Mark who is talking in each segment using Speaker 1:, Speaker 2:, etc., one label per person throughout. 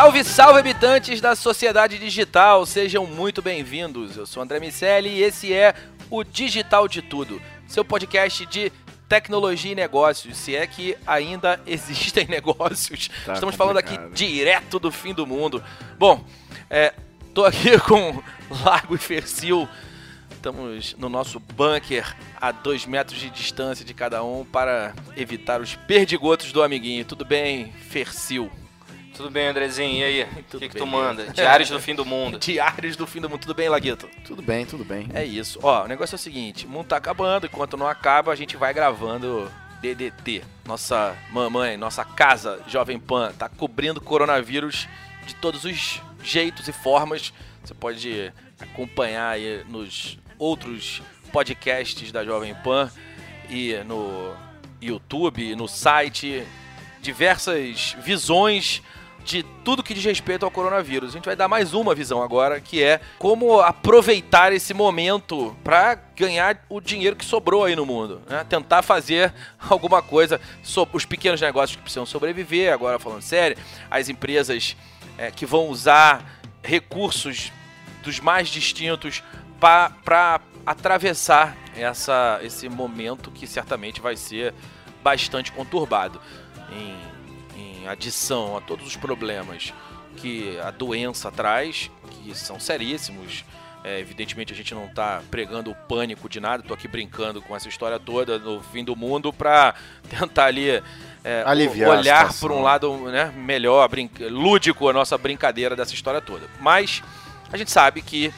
Speaker 1: Salve, salve habitantes da sociedade digital, sejam muito bem-vindos. Eu sou André Miceli e esse é o Digital de Tudo, seu podcast de tecnologia e negócios, se é que ainda existem negócios.
Speaker 2: Tá
Speaker 1: Estamos falando aqui
Speaker 2: complicado.
Speaker 1: direto do fim do mundo. Bom, é, tô aqui com Lago e Fercil. Estamos no nosso bunker a dois metros de distância de cada um para evitar os perdigotos do amiguinho. Tudo bem, Fercil?
Speaker 3: Tudo bem, Andrezinho? E aí? O que, que tu manda? Diários do fim do mundo.
Speaker 1: Diários do fim do mundo. Tudo bem, Laguito?
Speaker 2: Tudo bem, tudo bem.
Speaker 1: É isso. Ó, o negócio é o seguinte: o mundo tá acabando, enquanto não acaba, a gente vai gravando DDT. Nossa mamãe, nossa casa Jovem Pan, tá cobrindo coronavírus de todos os jeitos e formas. Você pode acompanhar aí nos outros podcasts da Jovem Pan e no YouTube, no site, diversas visões de tudo que diz respeito ao coronavírus. A gente vai dar mais uma visão agora, que é como aproveitar esse momento para ganhar o dinheiro que sobrou aí no mundo, né? Tentar fazer alguma coisa sobre os pequenos negócios que precisam sobreviver, agora falando sério, as empresas é, que vão usar recursos dos mais distintos para atravessar essa, esse momento que certamente vai ser bastante conturbado. Em, em adição a todos os problemas que a doença traz, que são seríssimos. É, evidentemente a gente não está pregando o pânico de nada, tô aqui brincando com essa história toda no fim do mundo para tentar ali é,
Speaker 2: Aliviar
Speaker 1: olhar por um lado né, melhor, brinca- lúdico a nossa brincadeira dessa história toda. Mas a gente sabe que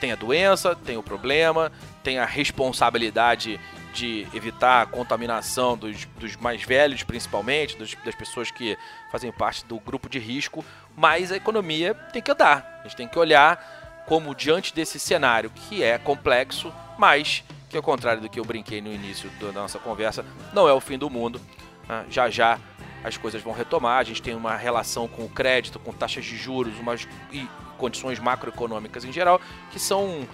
Speaker 1: tem a doença, tem o problema, tem a responsabilidade de evitar a contaminação dos, dos mais velhos, principalmente, dos- das pessoas que fazem parte do grupo de risco, mas a economia tem que andar. A gente tem que olhar como diante desse cenário que é complexo, mas que ao contrário do que eu brinquei no início da nossa conversa, não é o fim do mundo. Ah, já já as coisas vão retomar. A gente tem uma relação com o crédito, com taxas de juros, umas e condições macroeconômicas em geral que são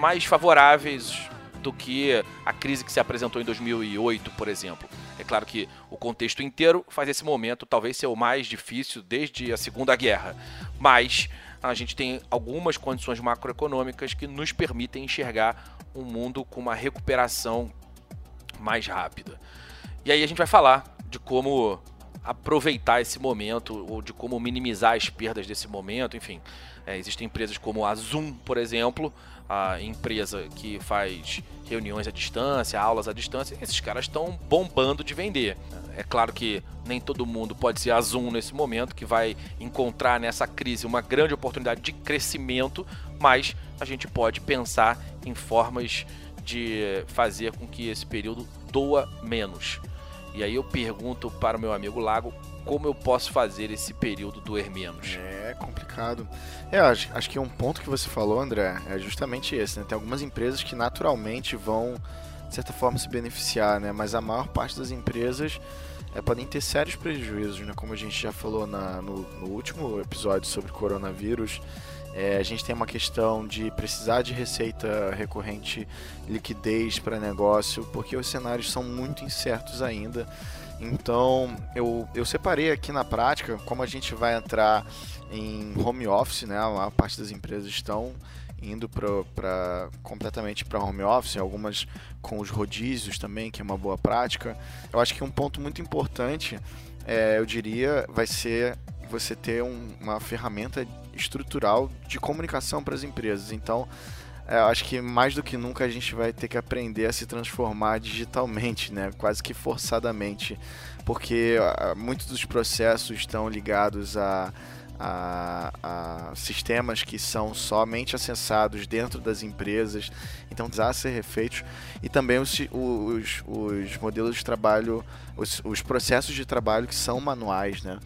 Speaker 1: mais favoráveis do que a crise que se apresentou em 2008, por exemplo. É claro que o contexto inteiro faz esse momento talvez ser o mais difícil desde a Segunda Guerra, mas a gente tem algumas condições macroeconômicas que nos permitem enxergar um mundo com uma recuperação mais rápida. E aí a gente vai falar de como aproveitar esse momento ou de como minimizar as perdas desse momento, enfim. É, existem empresas como a Zoom, por exemplo, a empresa que faz reuniões à distância, aulas à distância, esses caras estão bombando de vender. É claro que nem todo mundo pode ser a Zoom nesse momento, que vai encontrar nessa crise uma grande oportunidade de crescimento, mas a gente pode pensar em formas de fazer com que esse período doa menos. E aí eu pergunto para o meu amigo Lago como eu posso fazer esse período doer menos.
Speaker 2: É complicado. É, acho, acho que um ponto que você falou, André, é justamente esse, né? Tem algumas empresas que naturalmente vão, de certa forma, se beneficiar, né? Mas a maior parte das empresas é, podem ter sérios prejuízos, né? Como a gente já falou na- no, no último episódio sobre coronavírus, é, a gente tem uma questão de precisar de receita recorrente, liquidez para negócio, porque os cenários são muito incertos ainda. Então, eu, eu separei aqui na prática como a gente vai entrar em home office, né? A maior parte das empresas estão indo para completamente para home office, algumas com os rodízios também, que é uma boa prática. Eu acho que um ponto muito importante, é, eu diria, vai ser você ter um- uma ferramenta estrutural de comunicação para as empresas. Então, é, acho que mais do que nunca a gente vai ter que aprender a se transformar digitalmente, né? Quase que forçadamente, porque muitos dos processos estão ligados a, a, a sistemas que são somente acessados dentro das empresas, então precisar ser refeitos e também os, os, os modelos de trabalho, os, os processos de trabalho que são manuais, né?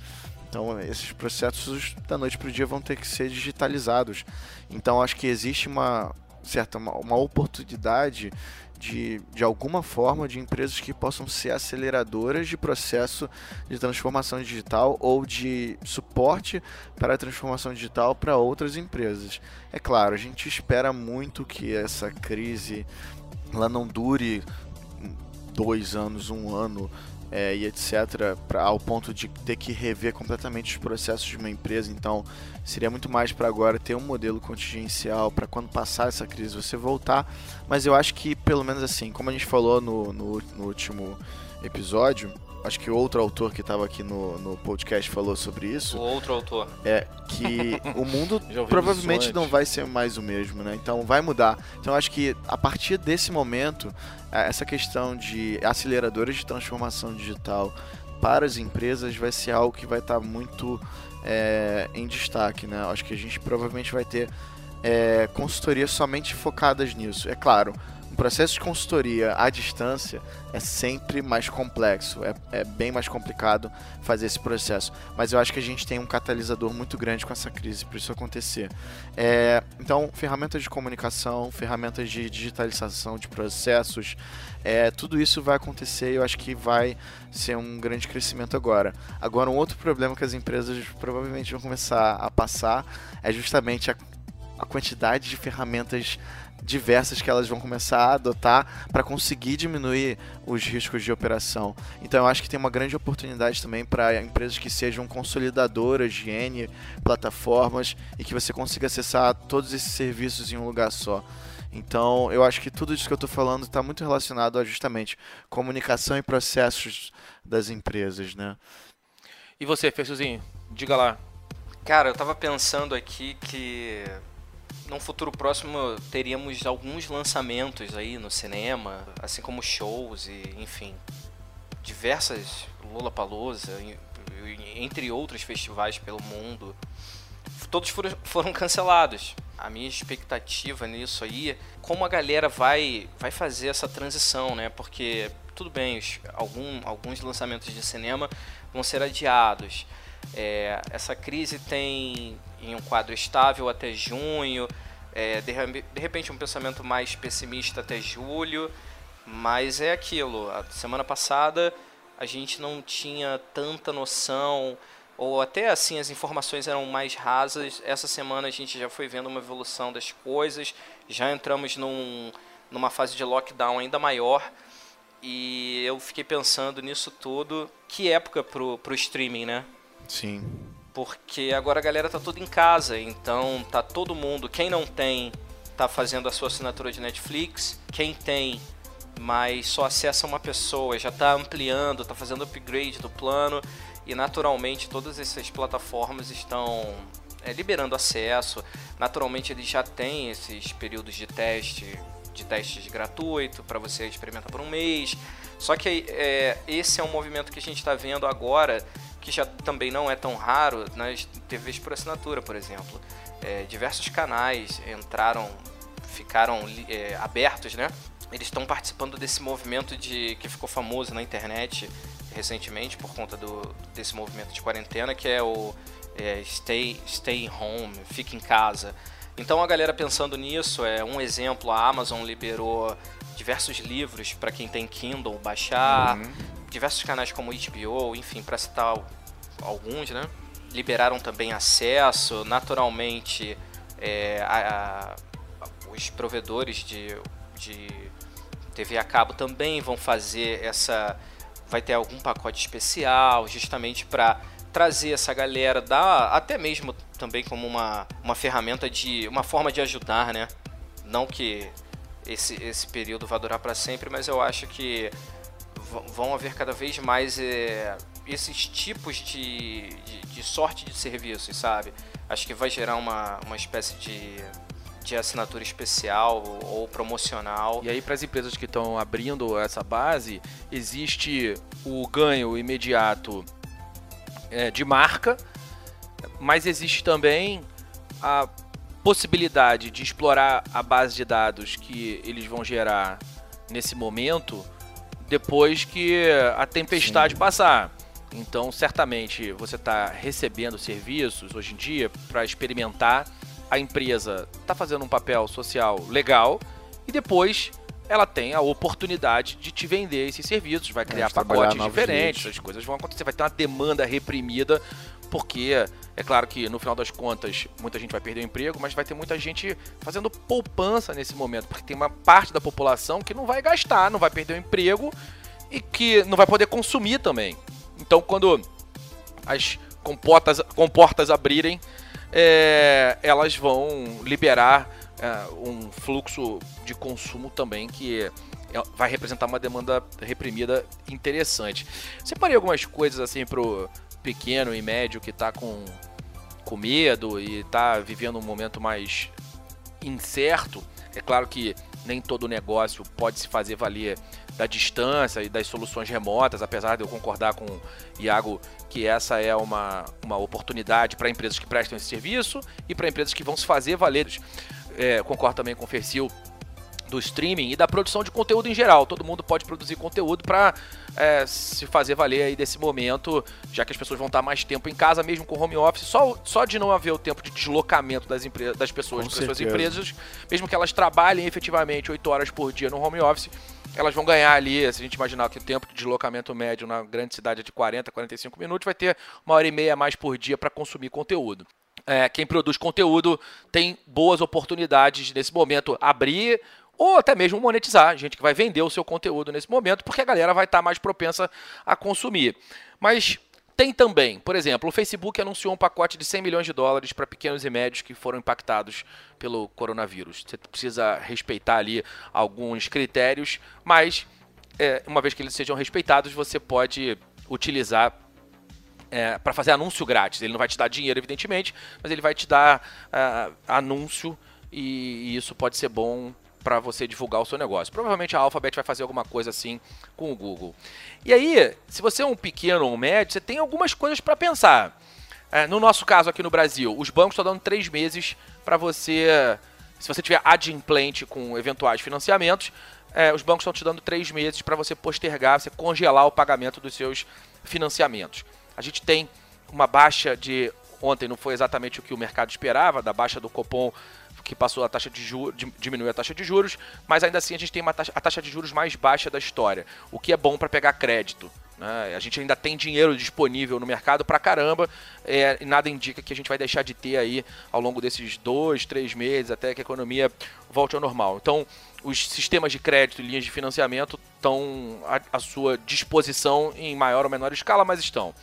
Speaker 2: Então, esses processos da noite para o dia vão ter que ser digitalizados. Então, acho que existe uma certa uma, uma oportunidade de, de alguma forma de empresas que possam ser aceleradoras de processo de transformação digital ou de suporte para a transformação digital para outras empresas. É claro, a gente espera muito que essa crise ela não dure dois anos, um ano é, e etc, pra, ao ponto de ter que rever completamente os processos de uma empresa. Então, seria muito mais para agora ter um modelo contingencial para quando passar essa crise você voltar. Mas eu acho que, pelo menos assim, como a gente falou no, no, no último episódio, acho que outro autor que estava aqui no, no podcast falou sobre
Speaker 3: O
Speaker 2: isso,
Speaker 3: outro autor.
Speaker 2: é que o mundo provavelmente não vai ser mais o mesmo, né? Então vai mudar. Então acho que a partir desse momento, eh, essa questão de aceleradores de transformação digital para as empresas vai ser algo que vai estar muito eh, em destaque, né? Acho que a gente provavelmente vai ter eh, consultorias somente focadas nisso. É claro, processo de consultoria à distância é sempre mais complexo, é, é bem mais complicado fazer esse processo. Mas eu acho que a gente tem um catalisador muito grande com essa crise para isso acontecer. É, então, ferramentas de comunicação, ferramentas de digitalização de processos, é, tudo isso vai acontecer e eu acho que vai ser um grande crescimento agora. Agora, um outro problema que as empresas provavelmente vão começar a passar é justamente a, a quantidade de ferramentas diversas que elas vão começar a adotar para conseguir diminuir os riscos de operação. Então eu acho que tem uma grande oportunidade também para empresas que sejam consolidadoras de N plataformas e que você consiga acessar todos esses serviços em um lugar só. Então eu acho que tudo isso que eu estou falando está muito relacionado a justamente comunicação e processos das empresas, né?
Speaker 1: E você, Ferciozinho? Diga lá.
Speaker 3: Cara, eu tava pensando aqui que num futuro próximo teríamos alguns lançamentos aí no cinema, assim como shows e, enfim, diversas Lollapalooza, e- e- entre outros festivais pelo mundo. Todos foram, foram cancelados. A minha expectativa nisso aí, como a galera vai, vai fazer essa transição, né? Porque, tudo bem, algum, alguns lançamentos de cinema vão ser adiados. É, essa crise tem em um quadro estável até junho, é, de, de repente um pensamento mais pessimista até julho, mas é aquilo. A semana passada a gente não tinha tanta noção, ou até assim as informações eram mais rasas. Essa semana a gente já foi vendo uma evolução das coisas, já entramos num, numa fase de lockdown ainda maior. E eu fiquei pensando nisso tudo. Que época pro, pro streaming, né?
Speaker 2: Sim.
Speaker 3: Porque agora a galera tá toda em casa, então tá todo mundo, quem não tem, tá fazendo a sua assinatura de Netflix, quem tem, mas só acessa uma pessoa, já tá ampliando, tá fazendo upgrade do plano e naturalmente todas essas plataformas estão é, liberando acesso. Naturalmente eles já têm esses períodos de teste, de testes gratuito para você experimentar por um mês. Só que é, esse é um movimento que a gente está vendo agora, que já também não é tão raro nas TVs por assinatura, por exemplo. É, diversos canais entraram, ficaram é, abertos, né? Eles estão participando desse movimento de que ficou famoso na internet recentemente por conta do, desse movimento de quarentena, que é o é, stay, stay home, fica em casa. Então a galera pensando nisso, é um exemplo, a Amazon liberou diversos livros para quem tem Kindle baixar. Diversos canais como HBO, enfim, para citar al- alguns, né? Liberaram também acesso, naturalmente é, a- a- os provedores de, de TV a cabo também vão fazer essa. Vai ter algum pacote especial, justamente para trazer essa galera, dar até mesmo também como uma, uma ferramenta de. uma forma de ajudar, né? Não que esse, esse período vá durar para sempre, mas eu acho que vão haver cada vez mais é, esses tipos de, de, de sorte de serviços, sabe? Acho que vai gerar uma, uma espécie de, de assinatura especial ou promocional.
Speaker 1: E aí, para as empresas que estão abrindo essa base, existe o ganho imediato é, de marca, mas existe também a possibilidade de explorar a base de dados que eles vão gerar nesse momento depois que a tempestade passar. Então, certamente, você está recebendo serviços hoje em dia para experimentar. A empresa está fazendo um papel social legal e depois ela tem a oportunidade de te vender esses serviços, vai criar
Speaker 2: de trabalhar
Speaker 1: pacotes diferentes, as coisas vão acontecer, vai ter uma demanda reprimida, porque é claro que no final das contas muita gente vai perder o emprego, mas vai ter muita gente fazendo poupança nesse momento, porque tem uma parte da população que não vai gastar, não vai perder o emprego e que não vai poder consumir também. Então quando as comportas, comportas abrirem, é, elas vão liberar é, um fluxo de consumo também que é- vai representar uma demanda reprimida interessante. Separei algumas coisas assim pro pequeno e médio que tá com, com medo e tá vivendo um momento mais incerto. É claro que nem todo negócio pode se fazer valer da distância e das soluções remotas, apesar de eu concordar com o Iago que essa é uma, uma oportunidade para empresas que prestam esse serviço e para empresas que vão se fazer valer. É, concordo também com o Fercil do streaming e da produção de conteúdo em geral. Todo mundo pode produzir conteúdo para se fazer valer aí desse momento, já que as pessoas vão estar mais tempo em casa, mesmo com home office. Só, só de não haver o tempo de deslocamento das, empre- das pessoas
Speaker 2: Com
Speaker 1: para suas empresas, mesmo que elas trabalhem efetivamente 8 horas por dia no home office, elas vão ganhar ali, se a gente imaginar que o tempo de deslocamento médio na grande cidade é de 40, 45 minutos, vai ter uma hora e meia a mais por dia para consumir conteúdo. É, quem produz conteúdo tem boas oportunidades nesse momento abrir ou até mesmo monetizar, gente que vai vender o seu conteúdo nesse momento, porque a galera vai estar mais propensa a consumir. Mas tem também, por exemplo, o Facebook anunciou um pacote de 100 milhões de dólares para pequenos e médios que foram impactados pelo coronavírus. Você precisa respeitar ali alguns critérios, mas é, uma vez que eles sejam respeitados, você pode utilizar é, para fazer anúncio grátis. Ele não vai te dar dinheiro, evidentemente, mas ele vai te dar ah, anúncio e, e isso pode ser bom para você divulgar o seu negócio. Provavelmente a Alphabet vai fazer alguma coisa assim com o Google. E aí, se você é um pequeno ou um médio, você tem algumas coisas para pensar. É, no nosso caso aqui no Brasil, os bancos estão dando três meses para você, se você tiver adimplente com eventuais financiamentos, é, os bancos estão te dando três meses para você postergar, você congelar o pagamento dos seus financiamentos. A gente tem uma baixa de ontem não foi exatamente o que o mercado esperava, da baixa do Copom que passou a taxa de juros, diminuiu a taxa de juros, mas ainda assim a gente tem uma taxa, a taxa de juros mais baixa da história, o que é bom para pegar crédito. Né? A gente ainda tem dinheiro disponível no mercado pra caramba, é, e nada indica que a gente vai deixar de ter aí ao longo desses dois, três meses, até que a economia volte ao normal. Então, os sistemas de crédito e linhas de financiamento estão à, à sua disposição em maior ou menor escala, mas estão.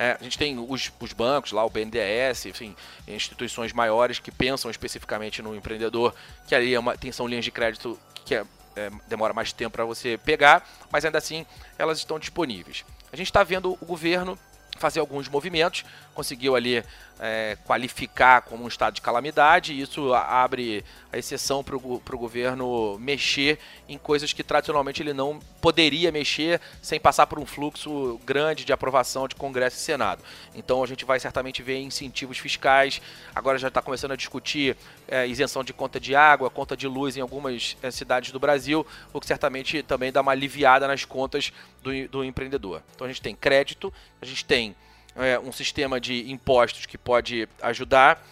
Speaker 1: É, a gente tem os, os, bancos lá, o BNDES, enfim, instituições maiores que pensam especificamente no empreendedor, que ali é uma, tem, são linhas de crédito que é, é, demora mais tempo para você pegar, mas ainda assim elas estão disponíveis. A gente está vendo o governo fazer alguns movimentos, conseguiu ali é, qualificar como um estado de calamidade, e isso abre a exceção para o governo mexer em coisas que tradicionalmente ele não poderia mexer sem passar por um fluxo grande de aprovação de Congresso e Senado. Então a gente vai certamente ver incentivos fiscais, agora já está começando a discutir é, isenção de conta de água, conta de luz em algumas é, cidades do Brasil, o que certamente também dá uma aliviada nas contas do, do empreendedor. Então a gente tem crédito, a gente tem é, um sistema de impostos que pode ajudar.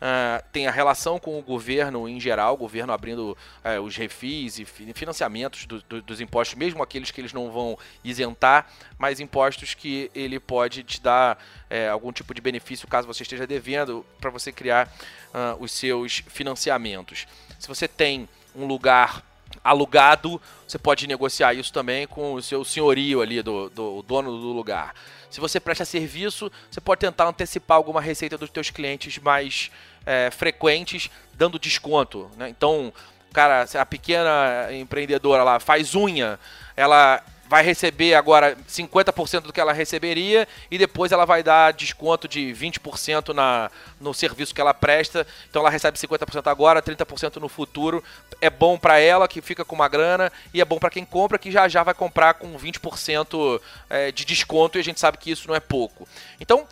Speaker 1: ah, tem a relação com o governo em geral, o governo abrindo eh, os refis e fi- financiamentos do- do- dos impostos, mesmo aqueles que eles não vão isentar, mas impostos que ele pode te dar eh, algum tipo de benefício caso você esteja devendo, para você criar ah, os seus financiamentos. Se você tem um lugar alugado, você pode negociar isso também com o seu senhorio ali, do, do dono do lugar. Se você presta serviço, você pode tentar antecipar alguma receita dos teus clientes mais é, frequentes, dando desconto. Né? Então, cara, a pequena empreendedora lá faz unha, ela vai receber agora 50% do que ela receberia e depois ela vai dar desconto de 20% na, no serviço que ela presta. Então ela recebe 50% agora, 30% no futuro. É bom para ela que fica com uma grana e é bom para quem compra que já já vai comprar com 20% é, de desconto e a gente sabe que isso não é pouco. Então,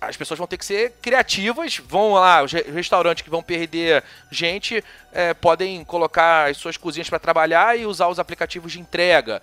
Speaker 1: as pessoas vão ter que ser criativas, vão lá, os re- restaurantes que vão perder gente é, podem colocar as suas cozinhas para trabalhar e usar os aplicativos de entrega.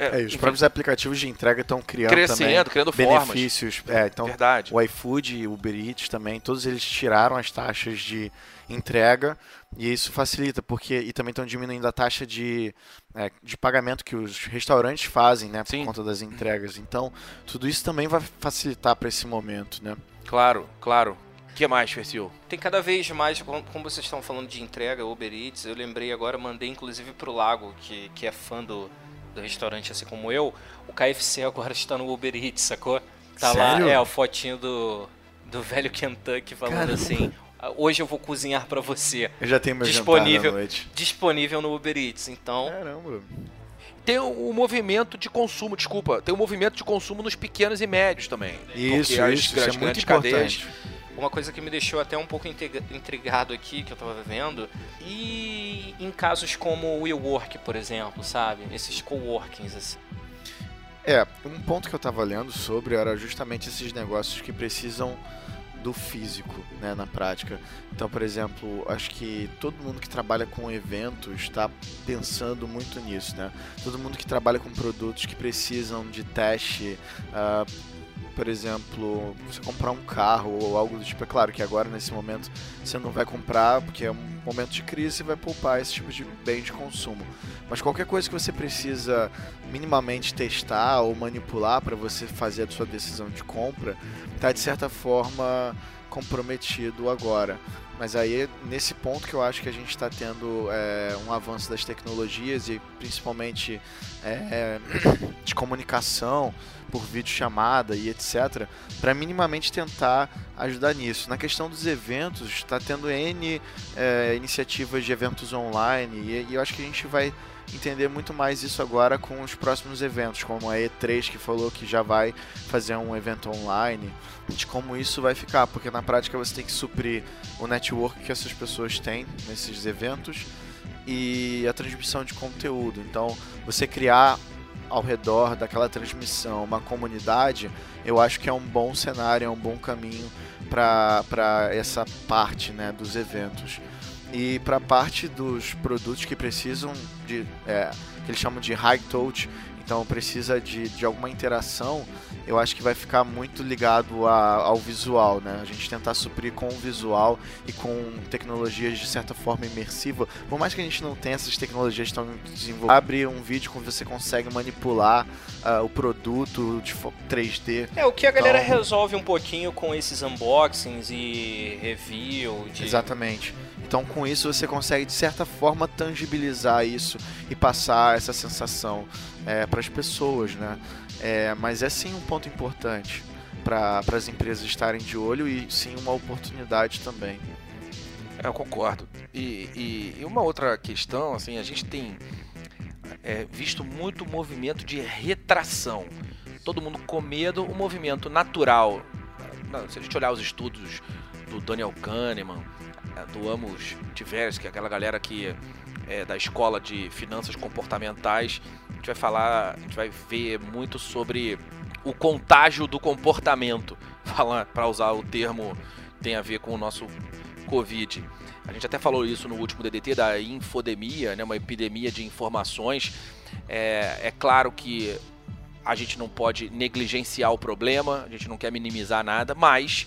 Speaker 2: É, e os
Speaker 1: enfim,
Speaker 2: próprios aplicativos de entrega estão criando
Speaker 1: Crescendo,
Speaker 2: também
Speaker 1: criando formas.
Speaker 2: benefícios. É, então,
Speaker 1: Verdade.
Speaker 2: o iFood e o Uber Eats também, todos eles tiraram as taxas de entrega e isso facilita, porque e também estão diminuindo a taxa de, é, de pagamento que os restaurantes fazem, né, por
Speaker 1: Sim.
Speaker 2: conta das entregas. Então, tudo isso também vai facilitar para esse momento, né?
Speaker 1: Claro, claro. O que mais, Fercil?
Speaker 3: Tem cada vez mais, como vocês estão falando de entrega, Uber Eats, eu lembrei agora, mandei inclusive pro Lago, que, que é fã do, do restaurante assim como eu, o KFC agora está no Uber Eats, sacou? Tá
Speaker 2: Sério?
Speaker 3: lá, é, a fotinho do, do velho Kentucky falando
Speaker 2: Caramba.
Speaker 3: assim, "Ah, hoje eu vou cozinhar pra você.
Speaker 2: Eu já tenho meu
Speaker 3: Disponível.
Speaker 2: jantar na noite.
Speaker 3: Disponível no Uber Eats, então...
Speaker 2: Caramba.
Speaker 1: Tem o, movimento de consumo, desculpa, tem o movimento de consumo nos pequenos e médios também.
Speaker 2: Isso,
Speaker 1: as
Speaker 2: isso, isso é muito
Speaker 1: grandes cadeias-
Speaker 2: importante.
Speaker 3: Uma coisa que me deixou até um pouco intriga- intrigado aqui, que eu tava vendo, e em casos como o WeWork, por exemplo, sabe? Esses coworkings, assim.
Speaker 2: É, um ponto que eu tava lendo sobre era justamente esses negócios que precisam do físico, né, na prática. Então, por exemplo, acho que todo mundo que trabalha com eventos está pensando muito nisso, né? Todo mundo que trabalha com produtos que precisam de teste, ah, por exemplo, você comprar um carro ou algo do tipo, é claro que agora nesse momento você não vai comprar porque é um momento de crise e vai poupar esse tipo de bem de consumo. Mas qualquer coisa que você precisa minimamente testar ou manipular para você fazer a sua decisão de compra, tá de certa forma comprometido agora. Mas aí nesse ponto que eu acho que a gente está tendo é, um avanço das tecnologias e principalmente é, de comunicação por videochamada e etc, para minimamente tentar ajudar nisso. Na questão dos eventos, está tendo N é, iniciativas de eventos online e, e eu acho que a gente vai entender muito mais isso agora com os próximos eventos, como a E3 que falou que já vai fazer um evento online, de como isso vai ficar, porque na prática você tem que suprir o network que essas pessoas têm nesses eventos e a transmissão de conteúdo. Então, você criar ao redor daquela transmissão uma comunidade, eu acho que é um bom cenário, é um bom caminho para essa parte né, dos eventos. E para a parte dos produtos que precisam de. É, que eles chamam de high touch, então precisa de, de alguma interação, eu acho que vai ficar muito ligado a- ao visual, né? A gente tentar suprir com o visual e com tecnologias de certa forma imersiva. Por mais que a gente não tenha essas tecnologias tão desenvolvidas, abre um vídeo que você consegue manipular ah, o produto de fo- 3D.
Speaker 3: É, o que a galera
Speaker 2: Então-
Speaker 3: resolve um pouquinho com esses unboxings e review de...
Speaker 2: Exatamente. Então, com isso, você consegue, de certa forma, tangibilizar isso e passar essa sensação para as pessoas, né? É, mas é sim um ponto importante para as empresas estarem de olho e sim uma oportunidade também.
Speaker 1: É, eu concordo. E, e- e uma outra questão, assim, a gente tem é, visto muito movimento de retração. Todo mundo com medo, o movimento natural. Se a gente olhar os estudos do Daniel Kahneman, é, do Amos Tversky, aquela galera que é da escola de finanças comportamentais, a gente vai falar, a gente vai ver muito sobre o contágio do comportamento, para usar o termo tem a ver com o nosso Covid. A gente até falou isso no último DDT da infodemia, né, uma epidemia de informações. É, é claro que a gente não pode negligenciar o problema, a gente não quer minimizar nada, mas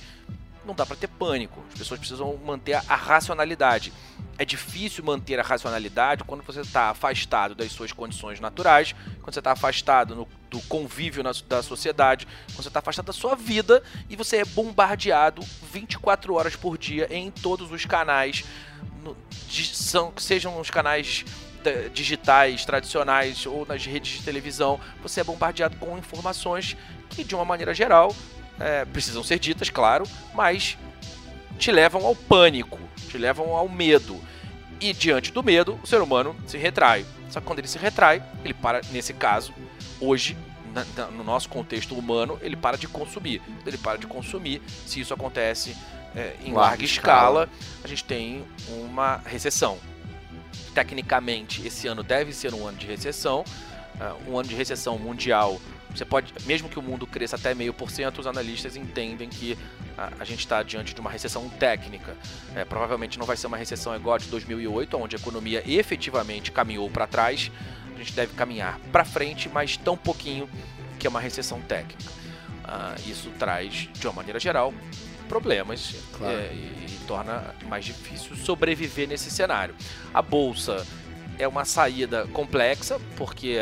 Speaker 1: não dá para ter pânico. As pessoas precisam manter a racionalidade. É difícil manter a racionalidade quando você está afastado das suas condições naturais, quando você está afastado no, do convívio na, da sociedade, quando você está afastado da sua vida e você é bombardeado 24 horas por dia em todos os canais, no, de, são, sejam os canais digitais tradicionais ou nas redes de televisão, você é bombardeado com informações que, de uma maneira geral, é, precisam ser ditas, claro, mas te levam ao pânico, te levam ao medo. E diante do medo, o ser humano se retrai. Só que quando ele se retrai, ele para, nesse caso, hoje, na- na- no nosso contexto humano, ele para de consumir. Ele para de consumir, se isso acontece é, em
Speaker 2: Larga
Speaker 1: larga,
Speaker 2: escala.
Speaker 1: escala, a gente tem uma recessão. Tecnicamente, esse ano deve ser um ano de recessão, ah, um ano de recessão mundial. Você pode, mesmo que o mundo cresça até meio por cento, os analistas entendem que a, a gente está diante de uma recessão técnica. É, provavelmente não vai ser uma recessão igual a de 2008, onde a economia efetivamente caminhou para trás. A gente deve caminhar para frente, mas tão pouquinho que é uma recessão técnica. Ah, isso traz, de uma maneira geral, problemas
Speaker 2: Claro.
Speaker 1: é, e, e torna mais difícil sobreviver nesse cenário. A bolsa é uma saída complexa, porque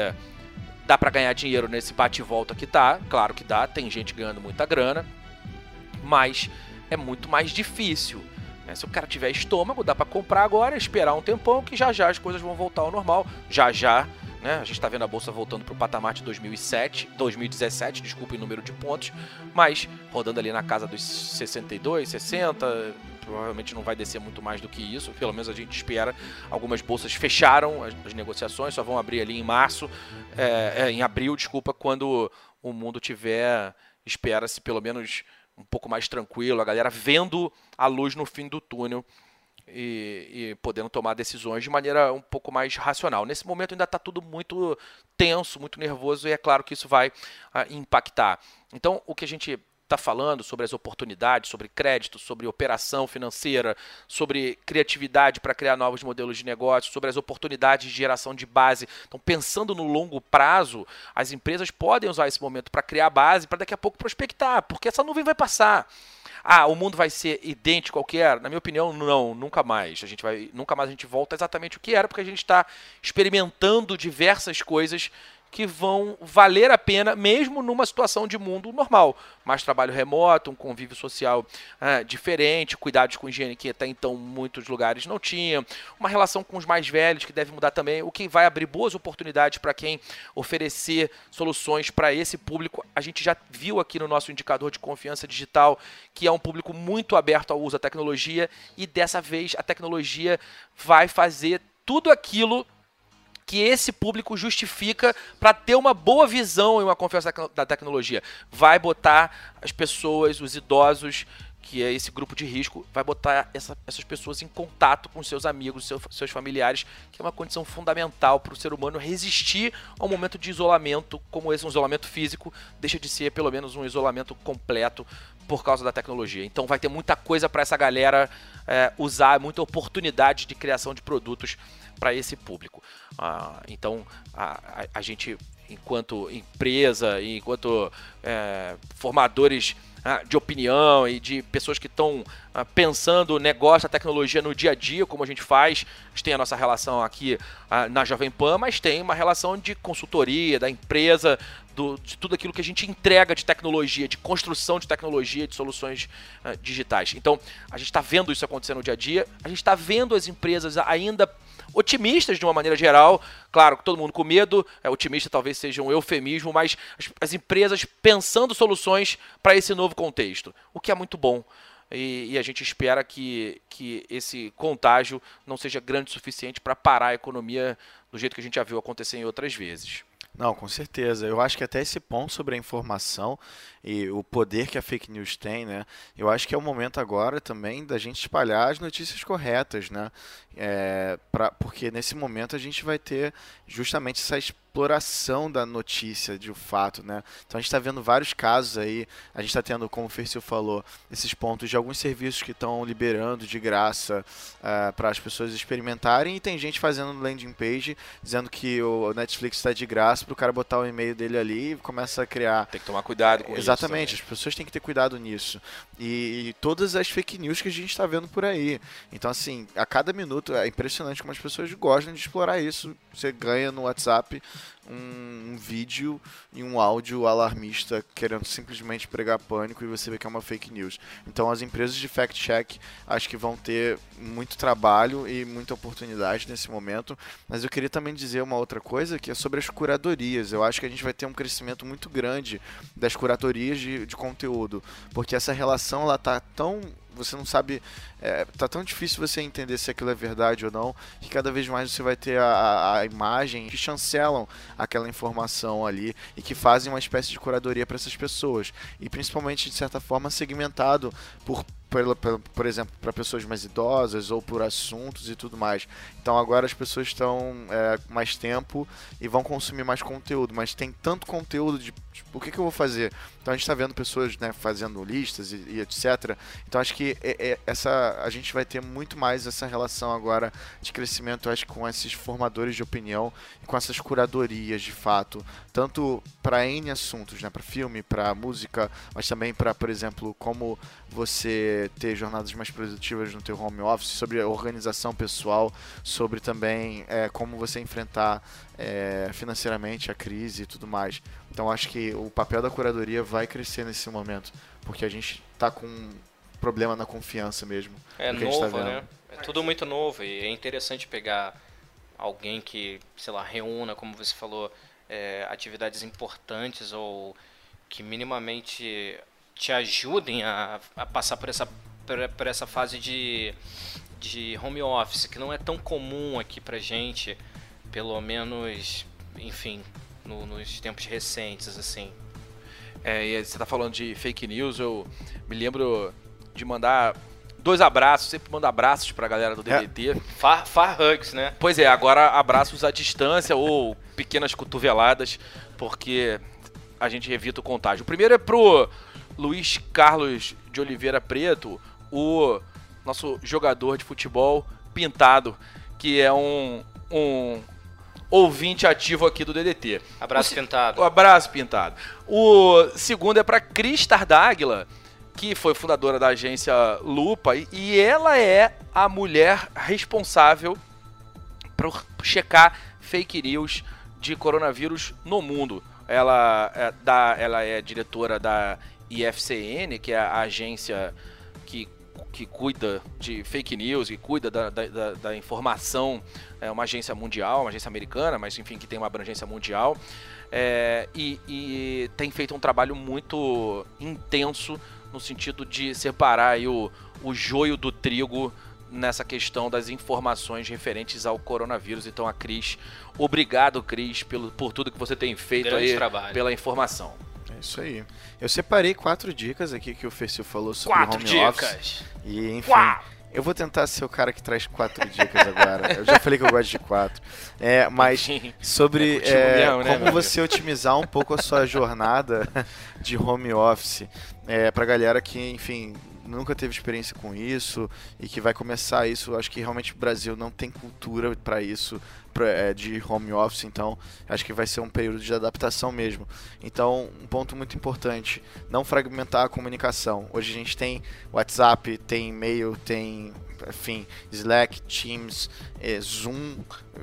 Speaker 1: dá para ganhar dinheiro nesse bate e volta que tá, claro que dá, tem gente ganhando muita grana, mas é muito mais difícil. né? Se o cara tiver estômago, dá para comprar agora, esperar um tempão que já já as coisas vão voltar ao normal, já já. Né? A gente está vendo a bolsa voltando para o patamar de 2007, 2017, desculpa o número de pontos, mas rodando ali na casa dos 62, 60, provavelmente não vai descer muito mais do que isso, pelo menos a gente espera. Algumas bolsas fecharam as, as negociações, só vão abrir ali em março, é, é, em abril, desculpa, quando o mundo tiver, espera-se pelo menos um pouco mais tranquilo, a galera vendo a luz no fim do túnel e, e podendo tomar decisões de maneira um pouco mais racional. Nesse momento ainda está tudo muito tenso, muito nervoso e é claro que isso vai ah, impactar. Então, o que a gente está falando sobre as oportunidades, sobre crédito, sobre operação financeira, sobre criatividade para criar novos modelos de negócio, sobre as oportunidades de geração de base. Então, pensando no longo prazo, as empresas podem usar esse momento para criar base para daqui a pouco prospectar, porque essa nuvem vai passar. Ah, o mundo vai ser idêntico ao que era? Na minha opinião, não, nunca mais. A gente vai, nunca mais a gente volta exatamente o que era, porque a gente está experimentando diversas coisas que vão valer a pena, mesmo numa situação de mundo normal. Mais trabalho remoto, um convívio social ah, diferente, cuidados com higiene que até então muitos lugares não tinham, uma relação com os mais velhos que deve mudar também, o que vai abrir boas oportunidades para quem oferecer soluções para esse público. A gente já viu aqui no nosso indicador de confiança digital que é um público muito aberto ao uso da tecnologia e dessa vez a tecnologia vai fazer tudo aquilo que esse público justifica para ter uma boa visão e uma confiança da- tecnologia. Vai botar as pessoas, os idosos, que é esse grupo de risco, vai botar essa- essas pessoas em contato com seus amigos, seu- seus familiares, que é uma condição fundamental para o ser humano resistir a um momento de isolamento como esse, um isolamento físico, deixa de ser pelo menos um isolamento completo por causa da tecnologia. Então vai ter muita coisa para essa galera é, usar, muita oportunidade de criação de produtos para esse público. Ah, então a, a- a gente, enquanto empresa, enquanto é, formadores ah, de opinião e de pessoas que estão ah, pensando o negócio, a tecnologia no dia a dia, como a gente faz, a gente tem a nossa relação aqui ah, na Jovem Pan, mas tem uma relação de consultoria, da empresa, do- de tudo aquilo que a gente entrega de tecnologia, de construção de tecnologia, de soluções digitais. Então, a gente está vendo isso acontecer no dia a dia, a gente está vendo as empresas ainda otimistas de uma maneira geral, claro, todo mundo com medo, é, otimista talvez seja um eufemismo, mas as, as empresas pensando soluções para esse novo contexto, o que é muito bom. E, e a gente espera que, que esse contágio não seja grande o suficiente para parar a economia do jeito que a gente já viu acontecer em outras vezes.
Speaker 2: Não, com certeza. Eu acho que até esse ponto sobre a informação e o poder que a fake news tem, né? Eu acho que é o momento agora também da gente espalhar as notícias corretas, né? É, pra, porque nesse momento a gente vai ter justamente essa, es- exploração da notícia, de um fato, né? Então a gente está vendo vários casos aí, a gente está tendo, como o Fercil falou, esses pontos de alguns serviços que estão liberando de graça para as pessoas experimentarem e tem gente fazendo landing page dizendo que o Netflix está de graça para o cara botar o e-mail dele ali e começa a criar
Speaker 1: Tem que tomar cuidado com
Speaker 2: Exatamente,
Speaker 1: isso.
Speaker 2: as pessoas têm que ter cuidado nisso. E, e todas as fake news que a gente está vendo por aí. Então, assim, a cada minuto é impressionante como as pessoas gostam de explorar isso. Você ganha no WhatsApp um, um vídeo e um áudio alarmista querendo simplesmente pregar pânico e você vê que é uma fake news. Então, as empresas de fact-check acho que vão ter muito trabalho e muita oportunidade nesse momento. Mas eu queria também dizer uma outra coisa que é sobre as curadorias. Eu acho que a gente vai ter um crescimento muito grande das curatorias de, de conteúdo, porque essa relação ela tá tão você não sabe, é, tá tão difícil você entender se aquilo é verdade ou não, que cada vez mais você vai ter a, a, imagem que chancelam aquela informação ali e que fazem uma espécie de curadoria para essas pessoas e principalmente de certa forma segmentado por pela- pela- por exemplo, para pessoas mais idosas ou por assuntos e tudo mais. Então agora as pessoas estão é, mais tempo e vão consumir mais conteúdo, mas tem tanto conteúdo de tipo, o que, que eu vou fazer? Então a gente está vendo pessoas né, fazendo listas e, e etc. Então acho que é- é- essa a gente vai ter muito mais essa relação agora de crescimento, acho com esses formadores de opinião e com essas curadorias de fato, tanto para N assuntos, né, para filme, para música, mas também para, por exemplo, como você ter jornadas mais produtivas no teu home office, sobre organização pessoal, sobre também é, como você enfrentar é, financeiramente a crise e tudo mais. Então acho que o papel da curadoria vai crescer nesse momento, porque a gente está com um problema na confiança mesmo.
Speaker 3: É
Speaker 2: tá
Speaker 3: novo,
Speaker 2: vendo.
Speaker 3: né? É tudo muito novo e é interessante pegar alguém que, sei lá, reúna, como você falou, é, atividades importantes ou que minimamente te ajudem a, a passar por essa, por, por essa fase de, de home office, que não é tão comum aqui pra gente, pelo menos, enfim, no- nos tempos recentes, assim.
Speaker 1: É, e você tá falando de fake news, eu me lembro de mandar dois abraços, sempre mando abraços pra galera do DDT.
Speaker 3: Far, far hugs, né?
Speaker 1: Pois é, agora abraços à distância ou pequenas cotoveladas, porque a gente evita o contágio. O primeiro é pro Luiz Carlos de Oliveira Preto, o nosso jogador de futebol pintado, que é um, um ouvinte ativo aqui do DDT.
Speaker 3: Abraço
Speaker 1: O
Speaker 3: pintado.
Speaker 1: O abraço pintado. O segundo é para Cris Tardáguila, que foi fundadora da agência Lupa, e- e ela é a mulher responsável por checar fake news de coronavírus no mundo. Ela é, da, ela é diretora da IFCN, que é a agência que, que cuida de fake news, que cuida da, da, da- informação. É uma agência mundial, uma agência americana, mas enfim, que tem uma abrangência mundial. É, e, e tem feito um trabalho muito intenso no sentido de separar aí o, o joio do trigo nessa questão das informações referentes ao coronavírus. Então, a Cris, obrigado, Cris, pelo, por tudo que você tem feito
Speaker 3: Grande
Speaker 1: aí
Speaker 3: trabalho.
Speaker 1: pela informação.
Speaker 2: Isso aí. Eu separei quatro dicas aqui que o Fercil falou sobre
Speaker 1: Quatro
Speaker 2: home
Speaker 1: dicas.
Speaker 2: office. E, enfim,
Speaker 1: Uau!
Speaker 2: eu vou tentar ser o cara que traz quatro dicas agora. Eu já falei que eu gosto de quatro. É, mas sobre
Speaker 1: É
Speaker 2: é,
Speaker 1: mesmo, né,
Speaker 2: como você otimizar um pouco a sua jornada de home office. É, pra galera que, enfim, nunca teve experiência com isso e que vai começar isso. Acho que realmente o Brasil não tem cultura para isso pra, é, de home office, então acho que vai ser um período de adaptação mesmo. Então, um ponto muito importante, não fragmentar a comunicação. Hoje a gente tem WhatsApp, tem e-mail, tem, enfim, Slack, Teams, eh, Zoom,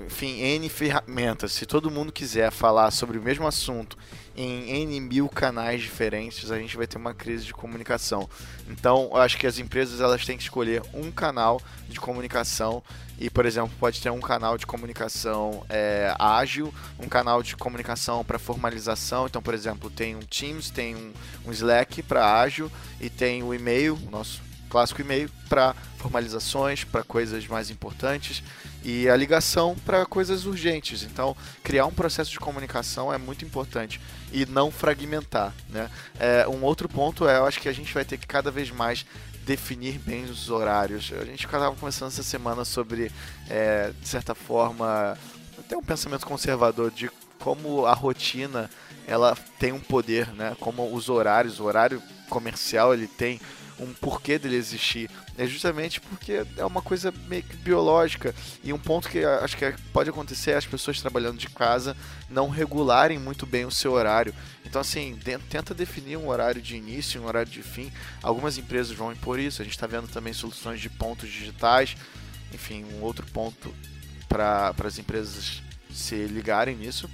Speaker 2: enfim, N ferramentas. Se todo mundo quiser falar sobre o mesmo assunto em N mil canais diferentes, a gente vai ter uma crise de comunicação. Então, eu acho que as empresas elas têm que escolher um canal de comunicação e, por exemplo, pode ter um canal de comunicação é, ágil, um canal de comunicação para formalização. Então, por exemplo, tem um Teams, tem um, um Slack para ágil e tem o e-mail, nosso clássico e-mail, para formalizações, para coisas mais importantes e a ligação para coisas urgentes. Então, criar um processo de comunicação é muito importante e não fragmentar. Né? É, um outro ponto é, eu acho que a gente vai ter que cada vez mais definir bem os horários. A gente estava conversando essa semana sobre, é, de certa forma, até um pensamento conservador de como a rotina ela tem um poder, né? Como os horários, o horário comercial ele tem um porquê dele existir. É justamente porque é uma coisa meio que biológica. E um ponto que acho que pode acontecer é as pessoas trabalhando de casa não regularem muito bem o seu horário. Então, assim, tenta definir um horário de início um horário de fim. Algumas empresas vão impor isso. A gente está vendo também soluções de pontos digitais. Enfim, um outro ponto para as empresas se ligarem nisso.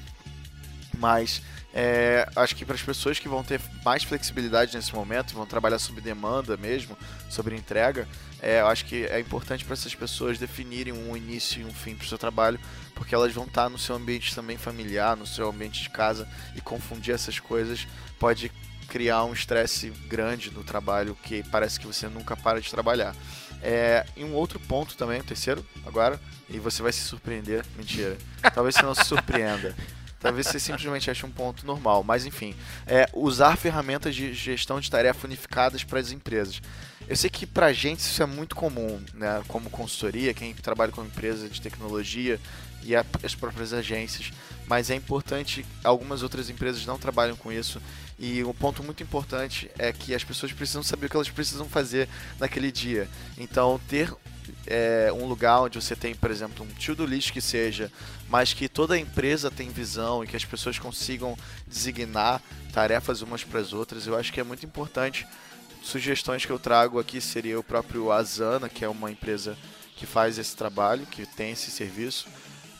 Speaker 2: Mas é, acho que para as pessoas que vão ter mais flexibilidade nesse momento, vão trabalhar sob demanda mesmo, sobre entrega, é, acho que é importante para essas pessoas definirem um início e um fim para o seu trabalho, porque elas vão estar no seu ambiente também familiar, no seu ambiente de casa, e confundir essas coisas pode criar um estresse grande no trabalho que parece que você nunca para de trabalhar. É, e um outro ponto também, o terceiro agora, e você vai se surpreender. Mentira. Talvez você não se surpreenda. Talvez você simplesmente ache um ponto normal, mas enfim, é usar ferramentas de gestão de tarefa unificadas para as empresas. Eu sei que pra gente isso é muito comum, né? Como consultoria, quem trabalha com empresa de tecnologia e a- as próprias agências, mas é importante, algumas outras empresas não trabalham com isso. E um ponto muito importante é que as pessoas precisam saber o que elas precisam fazer naquele dia. Então, ter é, um lugar onde você tem, por exemplo, um to-do list que seja, mas que toda a empresa tem visão e que as pessoas consigam designar tarefas umas para as outras, eu acho que é muito importante. Sugestões que eu trago aqui seria o próprio Asana, que é uma empresa que faz esse trabalho, que tem esse serviço.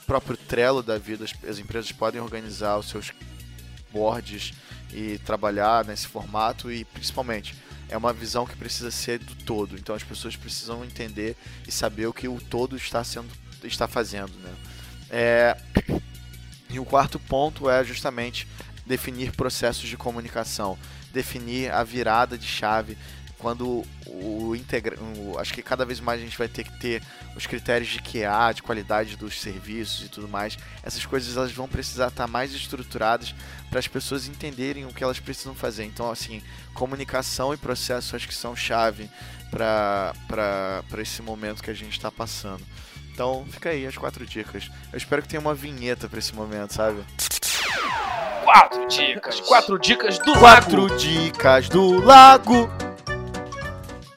Speaker 2: O próprio Trello da vida, as, as empresas podem organizar os seus boards e trabalhar nesse formato e principalmente é uma visão que precisa ser do todo. Então as pessoas precisam entender e saber o que o todo está sendo está fazendo, né? É, e o quarto ponto é justamente definir processos de comunicação, definir a virada de chave quando o integra o- acho que cada vez mais a gente vai ter que ter os critérios de QA, de qualidade dos serviços e tudo mais. Essas coisas elas vão precisar estar mais estruturadas para as pessoas entenderem o que elas precisam fazer. Então, assim, comunicação e processo acho que são chave para esse momento que a gente está passando. Então, fica aí as quatro dicas. Eu espero que tenha uma vinheta para esse momento, sabe?
Speaker 1: Quatro dicas. Quatro dicas do
Speaker 2: Quatro
Speaker 1: lago.
Speaker 2: dicas do lago.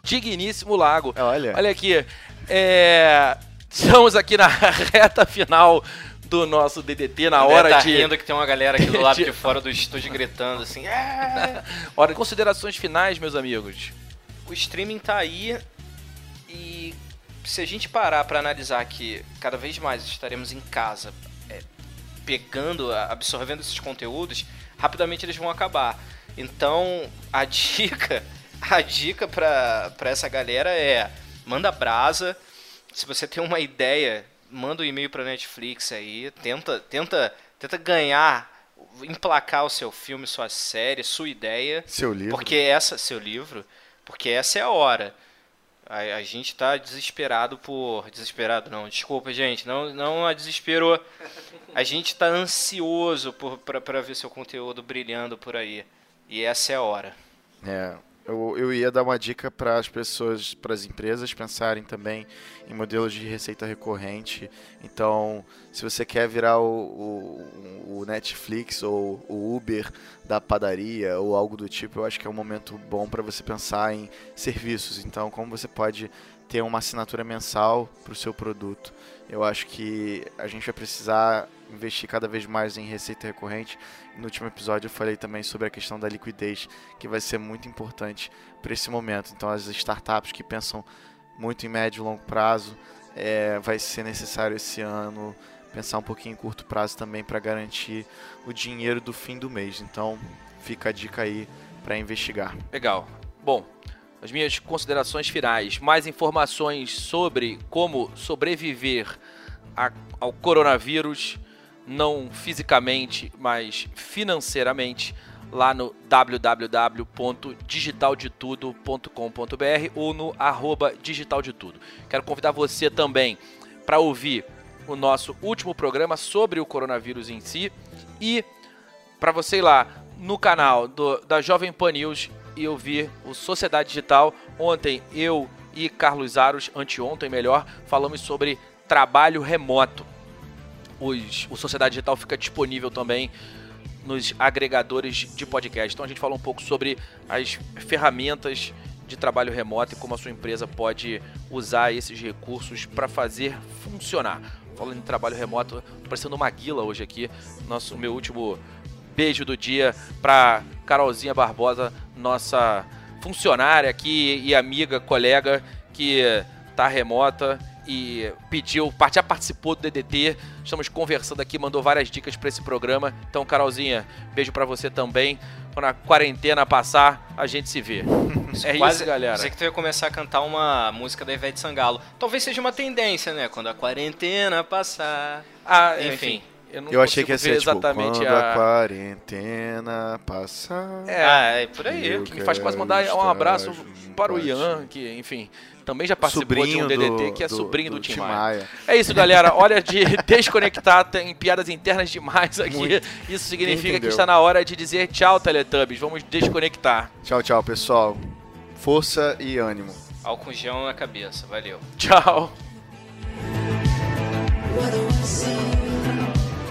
Speaker 1: Digníssimo lago.
Speaker 2: Olha,
Speaker 1: Olha aqui. É... Estamos aqui na reta final do nosso DDT, na hora
Speaker 3: tá
Speaker 1: de...
Speaker 3: rindo que tem uma galera aqui do lado
Speaker 1: de-
Speaker 3: de fora do estúdio gritando assim. "É!"
Speaker 1: Hora de considerações finais, meus amigos.
Speaker 3: O streaming tá aí e se a gente parar pra analisar que cada vez mais estaremos em casa, é, pegando, absorvendo esses conteúdos, rapidamente eles vão acabar. Então, a dica, a dica pra, pra essa galera é manda brasa. Se você tem uma ideia, manda um e-mail pra Netflix aí, tenta, tenta, tenta ganhar, emplacar o seu filme, sua série, sua ideia.
Speaker 2: seu livro.
Speaker 3: Porque essa, seu livro, porque essa é a hora. A, a gente tá desesperado por. Desesperado não, desculpa, gente, não, não a desesperou. A gente tá ansioso por, pra, pra ver seu conteúdo brilhando por aí. E essa é a hora.
Speaker 2: É, eu, eu ia dar uma dica para as pessoas, para as empresas pensarem também em modelos de receita recorrente. Então, se você quer virar o, o, o Netflix ou o Uber da padaria ou algo do tipo, eu acho que é um momento bom para você pensar em serviços. Então, como você pode ter uma assinatura mensal para o seu produto. Eu acho que a gente vai precisar investir cada vez mais em receita recorrente. No último episódio eu falei também sobre a questão da liquidez, que vai ser muito importante para esse momento. Então as startups que pensam muito em médio e longo prazo, é, vai ser necessário esse ano pensar um pouquinho em curto prazo também para garantir o dinheiro do fim do mês. Então fica a dica aí para investigar.
Speaker 1: Legal. Bom, as minhas considerações finais. Mais informações sobre como sobreviver a- ao coronavírus, não fisicamente, mas financeiramente, lá no www.digitaldetudo.com.br ou no arroba digitaldetudo. Quero convidar você também para ouvir o nosso último programa sobre o coronavírus em si e para você ir lá no canal do- da Jovem Pan News e ouvir o Sociedade Digital. Ontem eu e Carlos Aros, anteontem melhor, falamos sobre trabalho remoto. os, o Sociedade Digital fica disponível também nos agregadores de podcast. Então a gente fala um pouco sobre as ferramentas de trabalho remoto e como a sua empresa pode usar esses recursos para fazer funcionar. Falando em trabalho remoto, tô parecendo uma guila hoje aqui. Nosso meu último beijo do dia para Carolzinha Barbosa, nossa funcionária aqui e amiga, colega que tá remota e pediu, já participou do DDT. Estamos conversando aqui, mandou várias dicas para esse programa. Então, Carolzinha, beijo para você também. Quando a quarentena passar, a gente se vê. é
Speaker 3: Quase-
Speaker 1: isso, galera.
Speaker 3: Pensei que tu ia começar a cantar uma música da Ivete Sangalo. Talvez seja uma tendência, né? Quando a quarentena passar.
Speaker 1: Ah,
Speaker 3: Enfim.
Speaker 1: enfim. Eu, não
Speaker 2: Eu achei que ia ser tipo,
Speaker 1: exatamente
Speaker 2: quando
Speaker 1: a...
Speaker 2: a quarentena passar...
Speaker 1: É,
Speaker 3: ah, é por aí.
Speaker 2: eu
Speaker 1: que me faz quase mandar um abraço para o Ian, que, enfim, também já participou de um
Speaker 2: Sobrinho
Speaker 1: DDT,
Speaker 2: do-
Speaker 1: que é
Speaker 2: do-
Speaker 1: sobrinho do,
Speaker 2: do
Speaker 1: Tim
Speaker 2: Tim
Speaker 1: Maia.
Speaker 2: Maia.
Speaker 1: É isso, galera. Olha de desconectar, tem piadas internas demais aqui.
Speaker 2: Muito.
Speaker 1: Isso significa que
Speaker 2: entendeu?
Speaker 1: está na hora de dizer tchau, Teletubbies. Vamos desconectar.
Speaker 2: Tchau, tchau, pessoal. Força e ânimo.
Speaker 3: Álcool gel na cabeça. Valeu.
Speaker 1: Tchau.